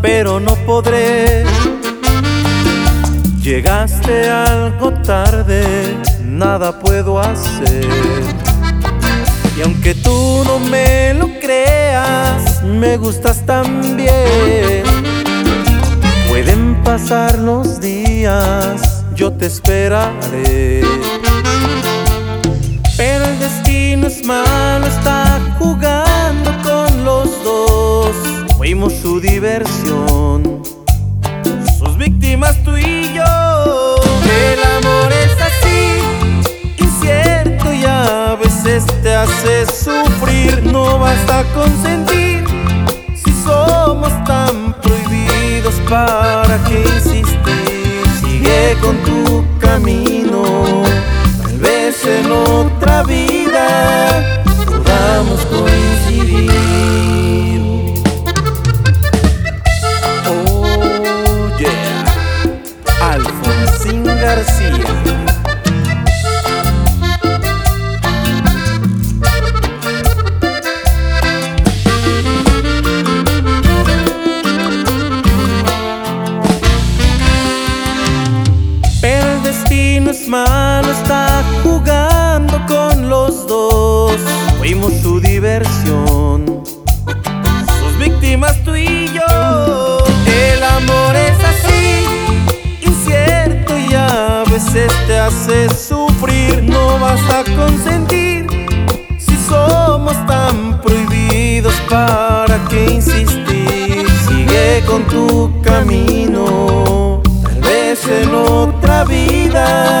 pero no podré. Llegaste algo tarde, nada puedo hacer. Y aunque tú no me lo creas, me gustas también. Pueden pasar los días, yo te esperaré. Pero el destino es malo, su diversión, sus víctimas tú y yo. El amor es así, incierto y a veces te hace sufrir. No basta consentir si somos tan prohibidos. ¿Para qué insistir? Sigue con tu camino. Tal vez en otra vida es malo, está jugando con los dos. Fuimos su diversión, sus víctimas tú y yo. El amor es así, incierto y a veces te hace sufrir. No vas a consentir si somos tan prohibidos. ¿Para qué insistir? Sigue con tu camino, tal vez en otra vida.